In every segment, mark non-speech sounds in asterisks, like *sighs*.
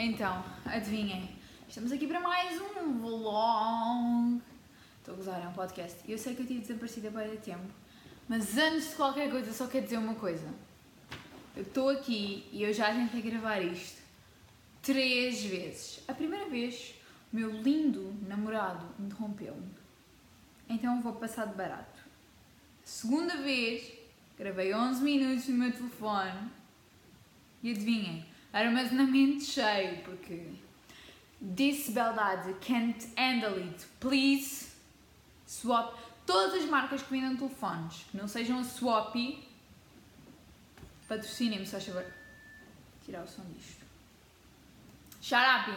Então, adivinhem, estamos aqui para mais um vlog. Estou a gozar, é um podcast. Eu sei que eu tive desaparecida para tempo, mas antes de qualquer coisa, só quero dizer uma coisa. Eu estou aqui e eu já tentei gravar isto três vezes. A primeira vez, o meu lindo namorado interrompeu-me. Então vou passar de barato. A segunda vez, gravei 11 minutos no meu telefone e adivinhem, armazenamento cheio, porque disse Beldade, can't handle it, please swap. Todas as marcas que vendam telefones, que não sejam a Swappy, patrocinem-me, só favor. Tirar o som disto. Shut up!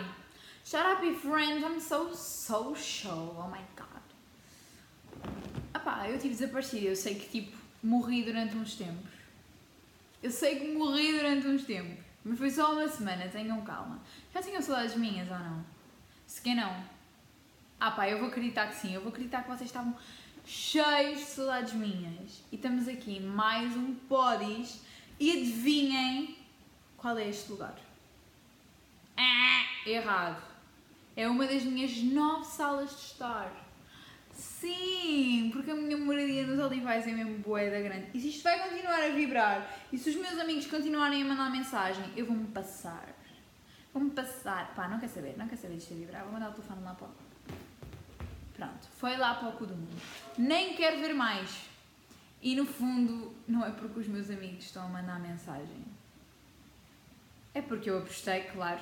Shut up, friends, I'm so social, oh my god. Epá, eu tive desaparecido, eu sei que tipo, morri durante uns tempos. Eu sei que morri durante uns tempos, mas foi só uma semana, tenham calma. Já tinham saudades minhas ou não? Se que não. Ah pá, eu vou acreditar que sim, eu vou acreditar que vocês estavam cheios de saudades minhas. E estamos aqui, mais um Podis, e adivinhem qual é este lugar? Ah, errado. É uma das minhas nove salas de estar. Sim, porque a minha moradia nos Olivais é mesmo boeda grande. E se isto vai continuar a vibrar, e se os meus amigos continuarem a mandar mensagem, eu vou-me passar. Vou-me passar. Pá, não quer saber, não quer saber disto a vibrar. Vou mandar o telefone lá para o... Pronto, foi lá para o cu do mundo. Nem quero ver mais. E no fundo, não é porque os meus amigos estão a mandar mensagem. É porque eu apostei, claro.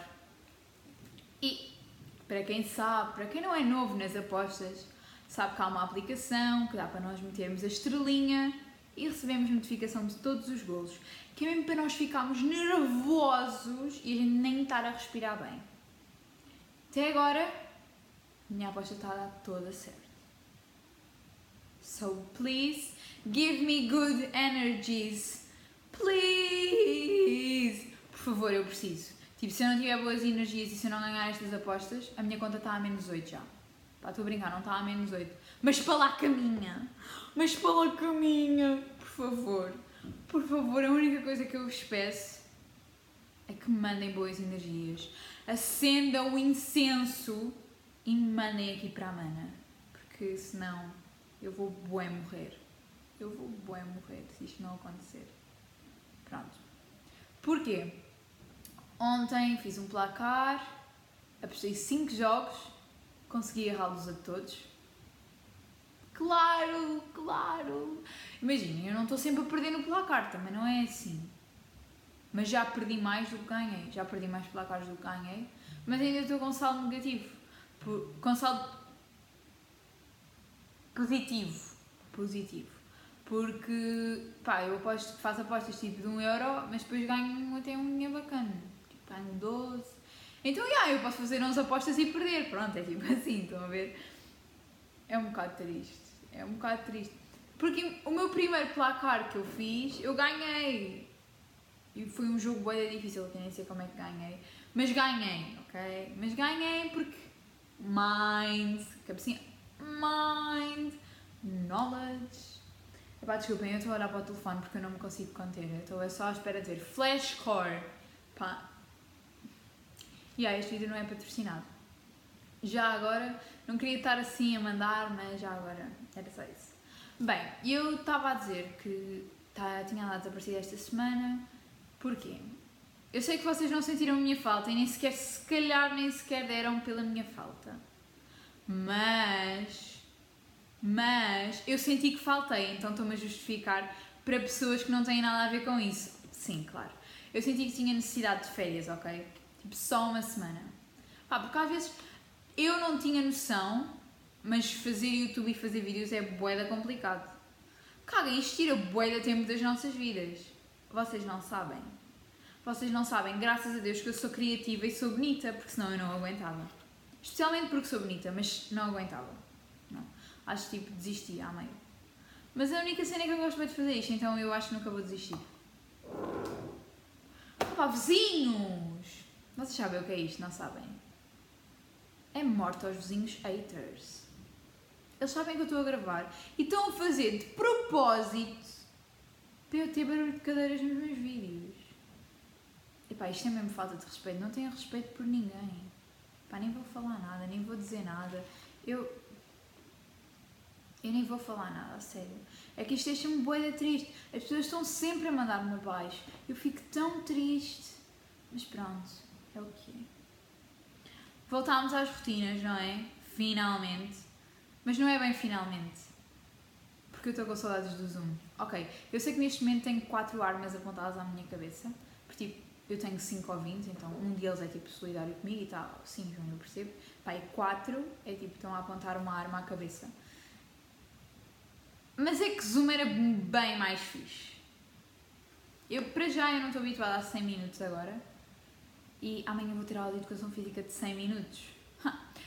E, para quem sabe, para quem não é novo nas apostas, sabe que há uma aplicação que dá para nós metermos a estrelinha e recebemos notificação de todos os golos, que é mesmo para nós ficarmos nervosos e a gente nem estar a respirar bem. Até agora, minha aposta está a dar toda certa. So please give me good energies. Please! Por favor, eu preciso. Tipo, se eu não tiver boas energias e se eu não ganhar estas apostas, a minha conta está a menos 8 já. Pá, estou a brincar, não está a menos 8. Mas para lá caminha. Mas para lá caminha. Por favor. Por favor, a única coisa que eu vos peço é que me mandem boas energias. Acendam o incenso e me mandem aqui para a mana. Porque senão eu vou bué morrer. Eu vou bué morrer se isto não acontecer. Pronto. Porquê? Ontem fiz um placar, apostei 5 jogos consegui errá-los a todos. Claro, claro. Imaginem, eu não estou sempre a perder no placar, também não é assim. Mas já perdi mais do que ganhei. Já perdi mais placares do que ganhei. Mas ainda estou com saldo negativo. Com saldo positivo. Positivo. Porque, pá, eu aposto, faço apostas tipo de 1 um euro, mas depois ganho até um dinheiro bacana. Tipo, ganho 12, então, yeah, eu posso fazer 11 apostas e perder. Pronto, é tipo *laughs* assim, estão a ver? É um bocado triste. É um bocado triste. Porque o meu primeiro placar que eu fiz, eu ganhei. E foi um jogo bem difícil, que nem sei como é que ganhei. Mas ganhei, ok? Mas ganhei porque mind, cabecinha, mind, knowledge. Epá, desculpem, eu estou a olhar para o telefone porque eu não me consigo conter. Estou só à espera de ver flashcore. Pá, e yeah, este vídeo não é patrocinado. Já agora, não queria estar assim a mandar, mas já agora era só isso. Bem, eu estava a dizer que tá, tinha lá desaparecido esta semana, porquê? Eu sei que vocês não sentiram a minha falta e nem sequer, se calhar, nem sequer deram pela minha falta. Mas, mas, eu senti que faltei, então estou-me a justificar para pessoas que não têm nada a ver com isso. Sim, claro. Eu senti que tinha necessidade de férias, ok? Tipo, só uma semana. Pá, porque às vezes eu não tinha noção, mas fazer YouTube e fazer vídeos é boeda complicado. Caga, isto tira boeda tempo das nossas vidas. Vocês não sabem. Vocês não sabem, graças a Deus, que eu sou criativa e sou bonita, porque senão eu não aguentava. Especialmente porque sou bonita, mas não aguentava. Não. Acho tipo, desisti à meio. Mas a única cena é que eu gosto bem de fazer isto, então eu acho que nunca vou desistir. Pá, vizinhos! Vocês sabem o que é isto, não sabem? É morte aos vizinhos haters. Eles sabem que eu estou a gravar e estão a fazer de propósito para eu ter barulho de cadeiras nos meus vídeos. Epá, isto é mesmo falta de respeito. Não tenho respeito por ninguém. Pá, nem vou falar nada, nem vou dizer nada. Eu. Eu nem vou falar nada, a sério. É que isto deixa-me boeda triste. As pessoas estão sempre a mandar-me abaixo. Eu fico tão triste. Mas pronto, é o que é. Voltámos às rotinas, não é? Finalmente. Mas não é bem finalmente. Porque eu estou com saudades do Zoom. Ok, eu sei que neste momento tenho quatro armas apontadas à minha cabeça. Porque tipo, eu tenho 5 ouvintes, então um deles é tipo solidário comigo e tal, sim, João, eu percebo. E 4 é tipo, estão a apontar uma arma à cabeça. Mas é que Zoom era bem mais fixe. Eu, para já, eu não estou habituada a 100 minutos agora. E amanhã vou ter aula de educação física de 100 minutos.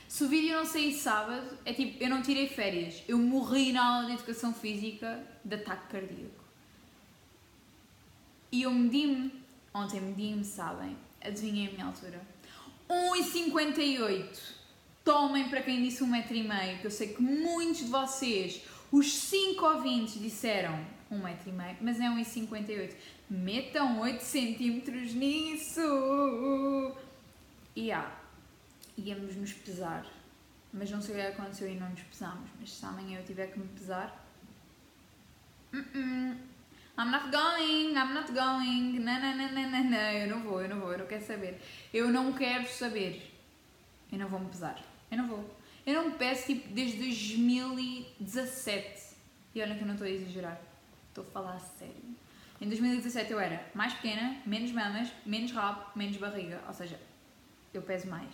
Se o vídeo não sair sábado, é tipo, eu não tirei férias. Eu morri na aula de educação física de ataque cardíaco. E eu medi-me Ontem medi-me, sabem? Adivinhem a minha altura. 1,58. Tomem para quem disse 1,5m, que eu sei que muitos de vocês, os 5 ouvintes, disseram 1,5m, mas é 1,58. Metam 8 centímetros nisso! E ah, íamos nos pesar. Mas não sei o que aconteceu e não nos pesámos. Mas se amanhã eu tiver que me pesar. Uh -uh. I'm not going, I'm not going, não, não, não, não, não, não, eu não vou, eu não vou, eu não quero saber. Eu não quero saber. Eu não vou me pesar. Eu não vou. Eu não me peço tipo desde 2017. E olha que eu não estou a exagerar. Estou a falar a sério. Em 2017 eu era mais pequena, menos mamas, menos rabo, menos barriga. Ou seja, eu peso mais.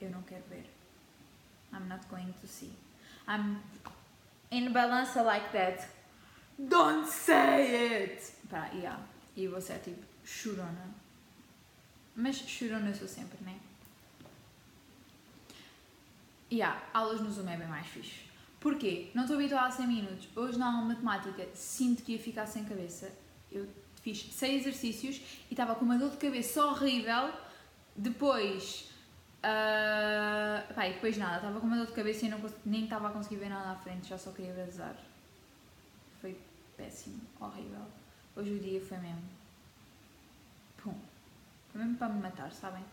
Eu não quero ver. I'm not going to see. I'm in balança like that. Don't say it! Pá, yeah. E você é tipo chorona. Mas chorona eu sou sempre, né? Yeah, aulas no Zoom é bem mais fixe. Porquê? Não estou habituada a 100 minutos. Hoje na aula de matemática sinto que ia ficar sem cabeça. Eu fiz 6 exercícios e estava com uma dor de cabeça horrível. Depois Uh, pá, e depois nada, estava com uma dor de cabeça e não, nem estava a conseguir ver nada à frente, já só queria vazar. Foi péssimo, horrível. Hoje o dia foi mesmo. Pum. Foi mesmo para me matar, sabem?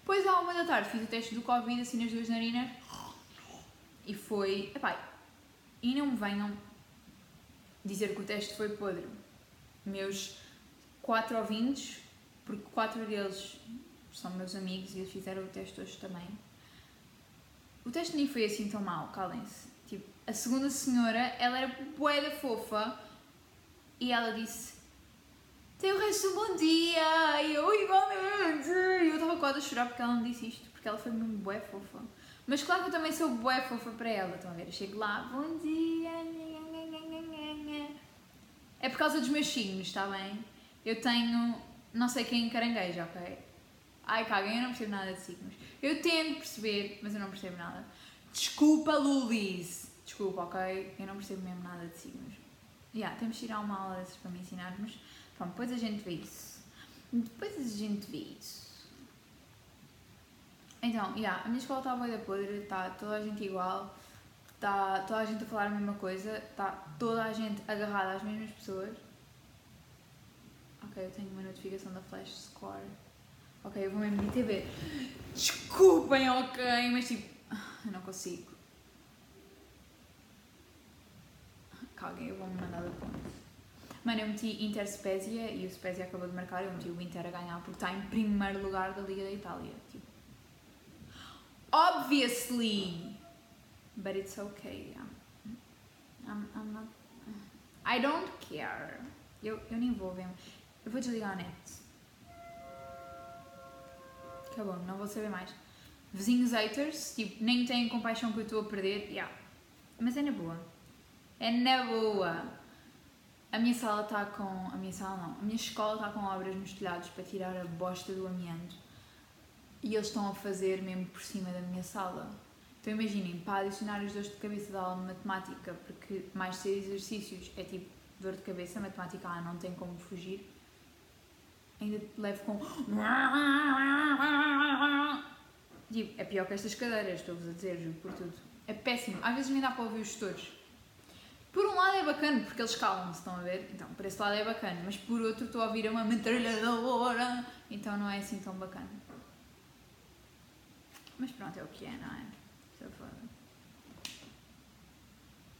Depois, à uma da tarde, fiz o teste do Covid assim nas duas narinas e foi. Epá, e não me venham dizer que o teste foi podre. Meus quatro ouvintes, porque quatro deles são meus amigos e eles fizeram o teste hoje também. O teste nem foi assim tão mal, calem-se. Tipo, a segunda senhora, ela era boeda fofa e ela disse tem o resto do bom dia! E eu igualmente! E eu estava quase a chorar porque ela não disse isto, porque ela foi mesmo bué fofa. Mas claro que eu também sou bué fofa para ela, estão a ver? Eu chego lá, bom dia! É por causa dos meus signos, está bem? Eu tenho, não sei quem caranguejo, ok? Ai, caguem, eu não percebo nada de signos. Eu tento perceber, mas eu não percebo nada. Desculpa, Lulis. Desculpa, ok? Eu não percebo mesmo nada de signos. Yeah, temos que tirar uma aula dessas para me ensinarmos. Pronto, depois a gente vê isso. Depois a gente vê isso. Então, yeah, a minha escola está boa da podre, está toda a gente igual, está toda a gente a falar a mesma coisa, está toda a gente agarrada às mesmas pessoas. Ok, eu tenho uma notificação da Flash Score. Ok, eu vou mesmo de TV. Desculpem, ok, mas tipo, *sighs* eu não consigo. Caguem, eu vou-me mandar da ponte. Mano, eu meti Inter Spezia e o Spezia acabou de marcar. Eu meti o Inter a ganhar porque está em primeiro lugar da Liga da Itália. Tipo, obviously! But it's okay. I'm, I'm, not. I don't care. Eu, eu nem vou ver. Eu vou desligar a net. Acabou, não vou saber mais. Vizinhos haters, tipo, nem têm compaixão que eu estou a perder. Yeah. Mas é na boa. É na boa. A minha sala está com. A minha sala não. A minha escola está com obras nos telhados para tirar a bosta do amianto. E eles estão a fazer mesmo por cima da minha sala. Então imaginem, para adicionar os dores de cabeça da aula de matemática, porque mais seis exercícios é tipo dor de cabeça, matemática ah, não tem como fugir ainda levo com. Tipo, é pior que estas cadeiras, estou-vos a dizer, juro por tudo. É péssimo. Às vezes nem dá para ouvir os gestores. Por um lado é bacana, porque eles calam-se, estão a ver? Então, por esse lado é bacana, mas por outro estou a ouvir uma metralhadora, então não é assim tão bacana. Mas pronto, é o que é, não é? Se for...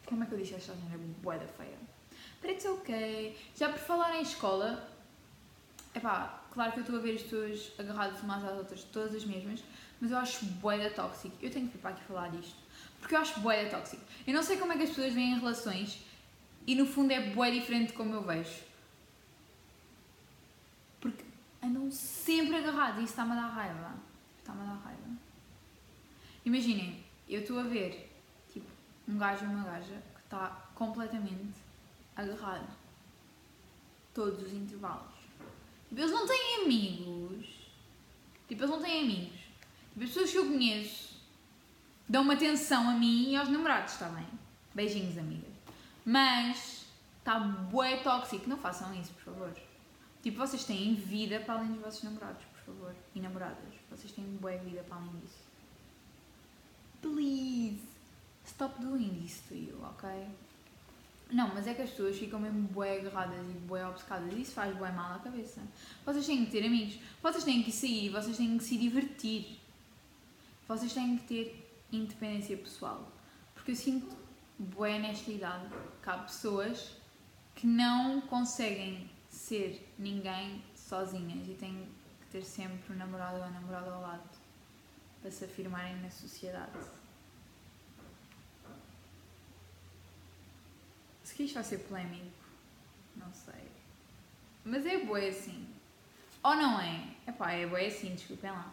Como é que eu disse esta gente é boeda feia? It's ok. Já por falar em escola, é pá, claro que eu estou a ver as pessoas agarradas umas às outras, todas as mesmas, mas eu acho boeda tóxico. Eu tenho que vir para aqui falar disto. Porque eu acho boeda tóxico. Eu não sei como é que as pessoas veem relações e no fundo é boé diferente de como eu vejo. Porque andam sempre agarrados e isso está-me a dar raiva. Está-me a dar raiva. Imaginem, eu estou a ver tipo, um gajo e uma gaja que está completamente agarrado. Todos os intervalos. Tipo, eles não têm amigos. Tipo, eles não têm amigos. Tipo, as pessoas que eu conheço dão-me atenção a mim e aos namorados, está bem? Beijinhos, amigas. Mas está bué tóxico. Não façam isso, por favor. Tipo, vocês têm vida para além dos vossos namorados, por favor. E namoradas. Vocês têm bué vida para além disso. Please. Stop doing this to you, ok? Não, mas é que as pessoas ficam mesmo bué agarradas e bué obcecadas e isso faz bué mal à cabeça. Vocês têm que ter amigos, vocês têm que sair, vocês têm que se divertir. Vocês têm que ter independência pessoal. Porque eu sinto bué nesta idade que há pessoas que não conseguem ser ninguém sozinhas e têm que ter sempre um namorado ou namorada ao lado para se afirmarem na sociedade. Se que isto vai ser polémico, não sei. Mas é bué assim. Ou não é? Epá, é bué assim, desculpem lá.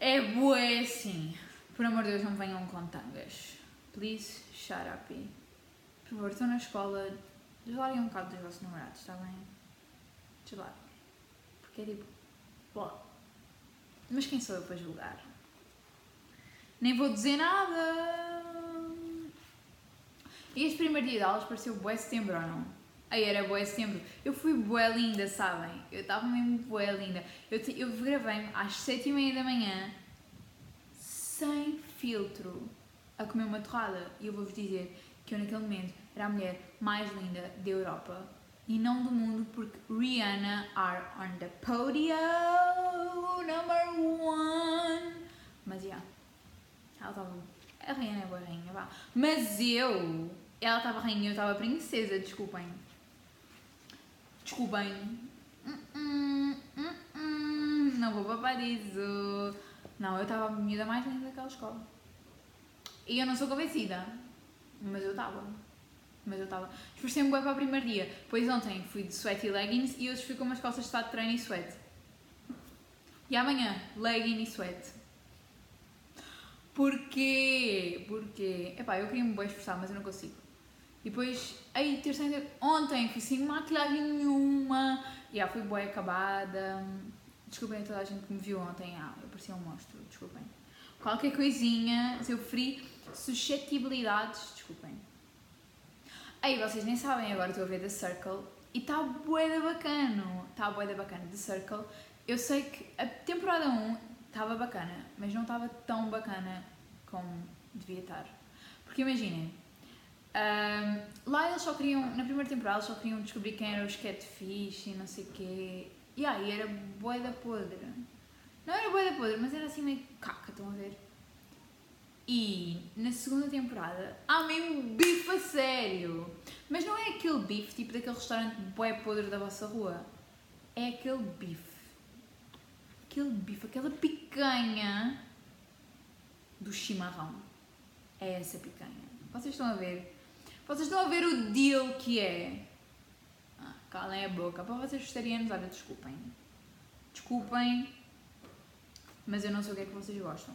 É bué assim. Por amor de Deus, não venham com tangas. Please, shut up. Por favor, estão na escola, deslarguem um bocado dos vossos namorados, está bem? Deslarguem. Porque é tipo, bom. Mas quem sou eu para julgar? Nem vou dizer nada. E este primeiro dia de aulas pareceu bué setembro ou não? Aí era bué setembro. Eu fui bué linda, sabem? Eu estava mesmo bué linda. Eu, eu gravei-me às sete e meia da manhã, sem filtro, a comer uma torrada. E eu vou-vos dizer que eu naquele momento era a mulher mais linda da Europa. E não do mundo, porque Rihanna are on the podium, number one. Mas, já, yeah, ela estava... A Rihanna é boa rainha, vá. Mas eu ela estava rainha, eu estava princesa, desculpem. Desculpem. Hum, hum, hum, não vou para Paraíso. Não, eu estava a miúda mais linda daquela escola. E eu não sou convencida. Mas eu estava. Mas eu estava. Esforcei-me bem para o primeiro dia. Pois ontem fui de sweat e leggings e hoje fui com umas calças de estado de treino e sweat. E amanhã, legging e sweat. Porquê? Porquê? Epá, eu queria me bem esforçar, mas eu não consigo. E depois, aí, terça ontem, fui sem maquilhagem nenhuma, e já fui boa acabada. Desculpem a toda a gente que me viu ontem, ah, eu parecia um monstro, desculpem. Qualquer coisinha, se eu feri suscetibilidades, desculpem. Aí, vocês nem sabem, agora estou a ver The Circle, e está bué da bacana, está bué da bacana, The Circle. Eu sei que a temporada 1 estava bacana, mas não estava tão bacana como devia estar. Porque imaginem, um, lá eles só queriam, na primeira temporada, eles só queriam descobrir quem era os catfish e não sei o quê. E aí era boeda podre. Não era boeda podre, mas era assim meio caca, estão a ver? E na segunda temporada há meio bife a sério. Mas não é aquele bife tipo daquele restaurante boé podre da vossa rua. É aquele bife. Aquele bife, aquela picanha do chimarrão. É essa picanha. Vocês estão a ver? Vocês estão a ver o deal que é. Ah, calem a boca. Para vocês vegetarianos, olha, desculpem. Desculpem, mas eu não sei o que é que vocês gostam.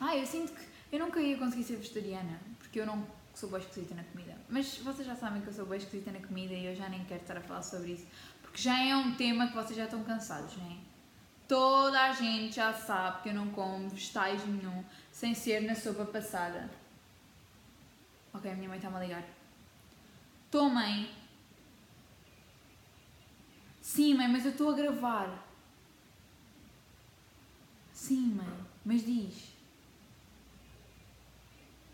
Ah, eu sinto que eu nunca ia conseguir ser vegetariana, porque eu não sou bem esquisita na comida. Mas vocês já sabem que eu sou bem esquisita na comida e eu já nem quero estar a falar sobre isso, porque já é um tema que vocês já estão cansados, não é? Toda a gente já sabe que eu não como vegetais nenhum sem ser na sopa passada. Ok, a minha mãe está-me a ligar. Estou, mãe. Sim, mãe, mas eu estou a gravar. Sim, mãe, mas diz.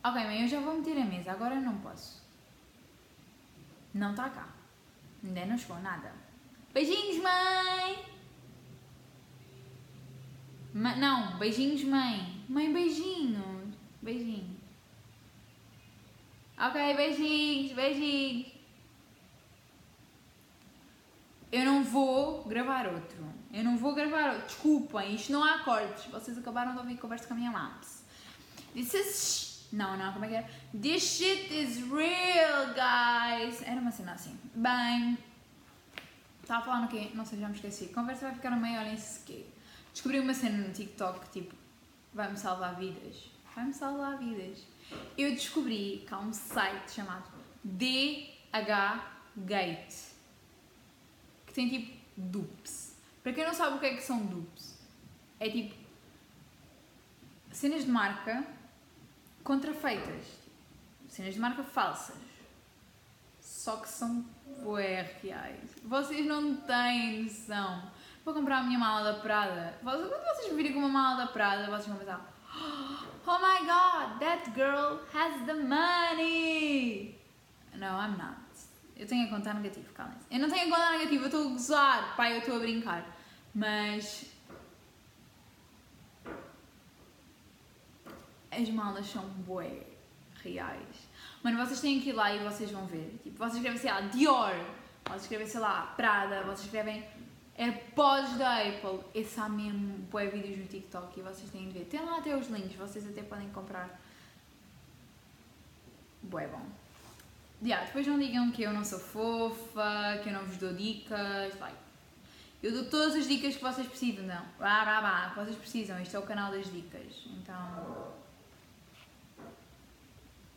Ok, mãe, eu já vou meter a mesa, agora não posso. Não está cá. Ainda não chegou nada. Beijinhos, mãe! Ma não, beijinhos, mãe. Mãe, beijinhos. Beijinhos. Ok, beijinhos, beijinhos. Eu não vou gravar outro. Eu não vou gravar outro. Desculpem, isto não há cortes. Vocês acabaram de ouvir conversa com a minha maps. This is não, não, como é que é? This shit is real, guys. Era uma cena assim. Bem, estava a falar no quê? Não sei, já me esqueci. Conversa vai ficar no meio, olhem-se que. Descobri uma cena no TikTok, tipo, vai-me salvar vidas. Vai-me salvar vidas. Eu descobri que há um site chamado DH Gate que tem tipo dupes. Para quem não sabe o que é que são dupes, é tipo cenas de marca contrafeitas, cenas de marca falsas, só que são bué reais. Vocês não têm noção. Vou comprar a minha mala da Prada. Quando vocês me virem com uma mala da Prada, vocês vão pensar Oh my god, that girl has the money! No, I'm not. Eu tenho a conta negativa, calem-se. Eu não tenho a conta negativa, eu estou a gozar. Pai, eu estou a brincar. Mas as malas são bué reais. Mano, vocês têm que ir lá e vocês vão ver. Tipo, vocês escrevem, sei lá, Dior, vocês escrevem, sei lá, Prada, vocês escrevem AirPods da Apple. Esse há mesmo bué vídeos no TikTok e vocês têm de ver. Tem lá até os links, vocês até podem comprar. Bué bom. Yeah, depois não digam que eu não sou fofa, que eu não vos dou dicas, like, eu dou todas as dicas que vocês precisam, não. Bah, bah, bah, que vocês precisam, isto é o canal das dicas. Então,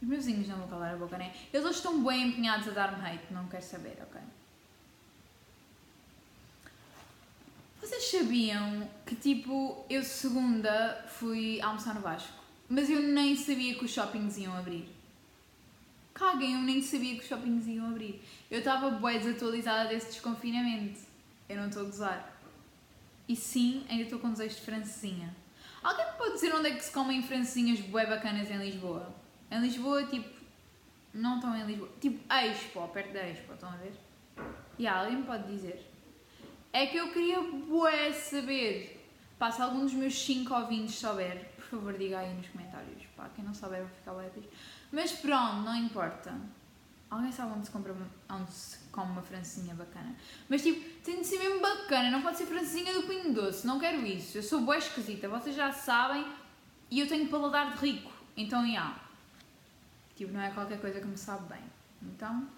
os meus não vão calar a boca, né? Eles hoje estão bem empenhados a dar-me hate, não quero saber, ok? Vocês sabiam que, tipo, eu segunda fui almoçar no Vasco, mas eu nem sabia que os shoppings iam abrir. Caguem, eu nem sabia que os shoppings iam abrir. Eu estava bué desatualizada desse desconfinamento. Eu não estou a gozar. E sim, ainda estou com desejo de francesinha. Alguém me pode dizer onde é que se comem francesinhas bué bacanas em Lisboa? Em Lisboa, tipo, não estão em Lisboa, tipo Expo, perto da Expo, estão a ver? E alguém me pode dizer. É que eu queria bué saber. Pá, se algum dos meus 5 ouvintes souber, por favor diga aí nos comentários. Pá, quem não souber vai ficar bué Mas pronto, não importa. Alguém sabe onde se compra, onde se come uma francesinha bacana. Mas tipo, tem de ser mesmo bacana, não pode ser francesinha do Pinho Doce, não quero isso. Eu sou boa esquisita, vocês já sabem, e eu tenho paladar de rico. Então, já. Yeah. Tipo, não é qualquer coisa que me sabe bem. Então,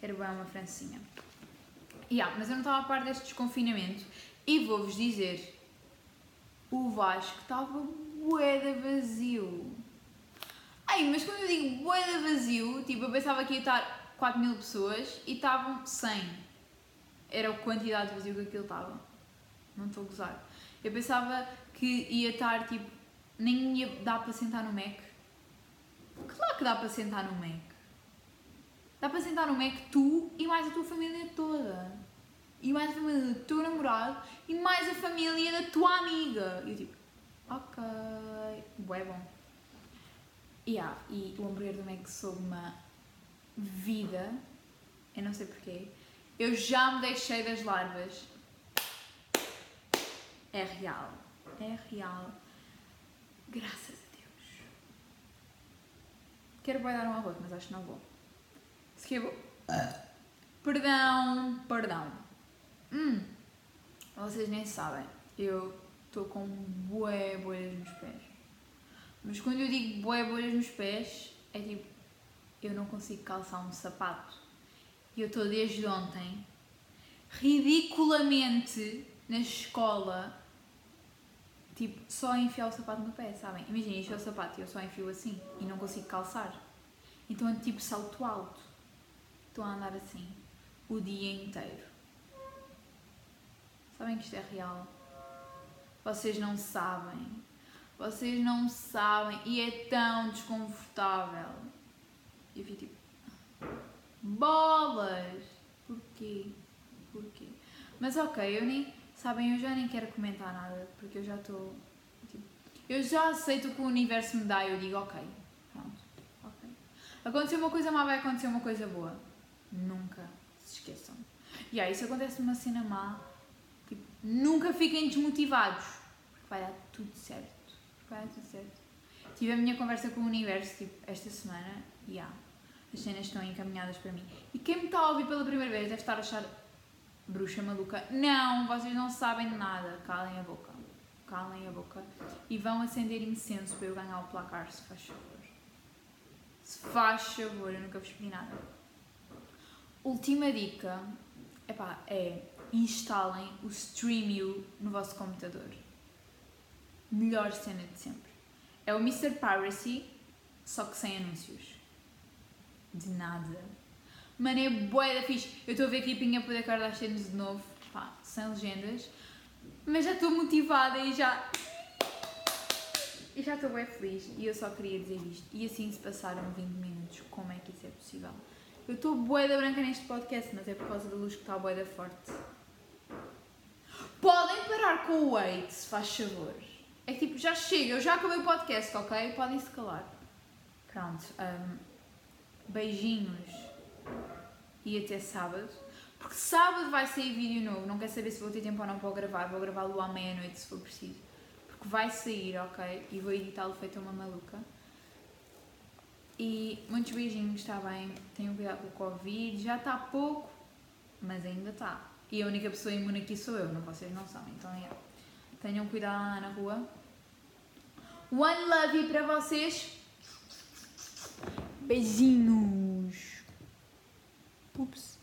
quero bem uma francinha. Yeah, mas eu não estava a par deste desconfinamento. E vou-vos dizer, o Vasco estava boeda vazio. Ai, mas quando eu digo boeda vazio, tipo, eu pensava que ia estar 4 mil pessoas e estavam 100. Era a quantidade de vazio que aquilo estava. Não estou a gozar. Eu pensava que ia estar, tipo, nem ia dar para sentar no Mac Claro que dá para sentar no Mac. Dá para sentar no Mac tu e mais a tua família toda. E mais a família do teu namorado e mais a família da tua amiga. E eu tipo, ok, bué bom. Yeah, e o hambúrguer do Mac sob uma vida, eu não sei porquê. Eu já me deixei das larvas. É real. É real. Graças Quero bem dar um arroz, mas acho que não vou. Se que vou. Perdão, perdão. Hum, vocês nem sabem. Eu estou com bué bolhas nos pés. Mas quando eu digo bué bolhas nos pés, é tipo, eu não consigo calçar um sapato. E eu estou desde ontem, ridiculamente, na escola, tipo, só enfiar o sapato no pé, sabem? Imagina, encher o sapato e eu só enfio assim e não consigo calçar. Então é tipo salto alto. Estou a andar assim o dia inteiro. Sabem que isto é real? Vocês não sabem. Vocês não sabem. E é tão desconfortável. E eu fico tipo. Bolas! Porquê? Porquê? Mas ok, eu nem Sabem, eu já nem quero comentar nada, porque eu já estou. Tipo, eu já aceito o que o universo me dá e eu digo, ok, pronto. Aconteceu uma coisa má, vai acontecer uma coisa boa. Nunca se esqueçam. E aí, isso acontece numa cena má, tipo, nunca fiquem desmotivados. Porque vai dar tudo certo. Vai dar tudo certo. Tive a minha conversa com o universo, tipo, esta semana, e há. As cenas estão encaminhadas para mim. E quem me está a ouvir pela primeira vez deve estar a achar bruxa maluca. Não, vocês não sabem de nada. Calem a boca. Calem a boca. E vão acender incenso para eu ganhar o placar, se faz favor. Se faz favor, eu nunca vos pedi nada. Última dica epá, é instalem o Streamio no vosso computador. Melhor cena de sempre. É o Mr. Piracy, só que sem anúncios. De nada. Mano, é bué da fixe. Eu estou a ver aqui Pinha poder Kardashian de novo, pá, sem legendas. Mas já estou motivada e já... E já estou bem feliz. E eu só queria dizer isto. E assim se passaram 20 minutos. Como é que isso é possível? Eu estou bué da branca neste podcast, mas é por causa da luz que está bué da forte. Podem parar com o wait, se faz favor. É que tipo, já chega, eu já acabei o podcast, ok? Podem se calar. Pronto. Um, beijinhos. E até sábado. Porque sábado vai sair vídeo novo. Não quero saber se vou ter tempo ou não para gravar. Vou gravá-lo à meia-noite se for preciso. Porque vai sair, ok? E vou editá-lo feito uma maluca. E muitos beijinhos, está bem? Tenham cuidado com o Covid. Já está pouco, mas ainda está. E a única pessoa imune aqui sou eu, não vocês não sabem. Então é. Tenham cuidado lá na rua. One love para vocês. Beijinhos. пупс.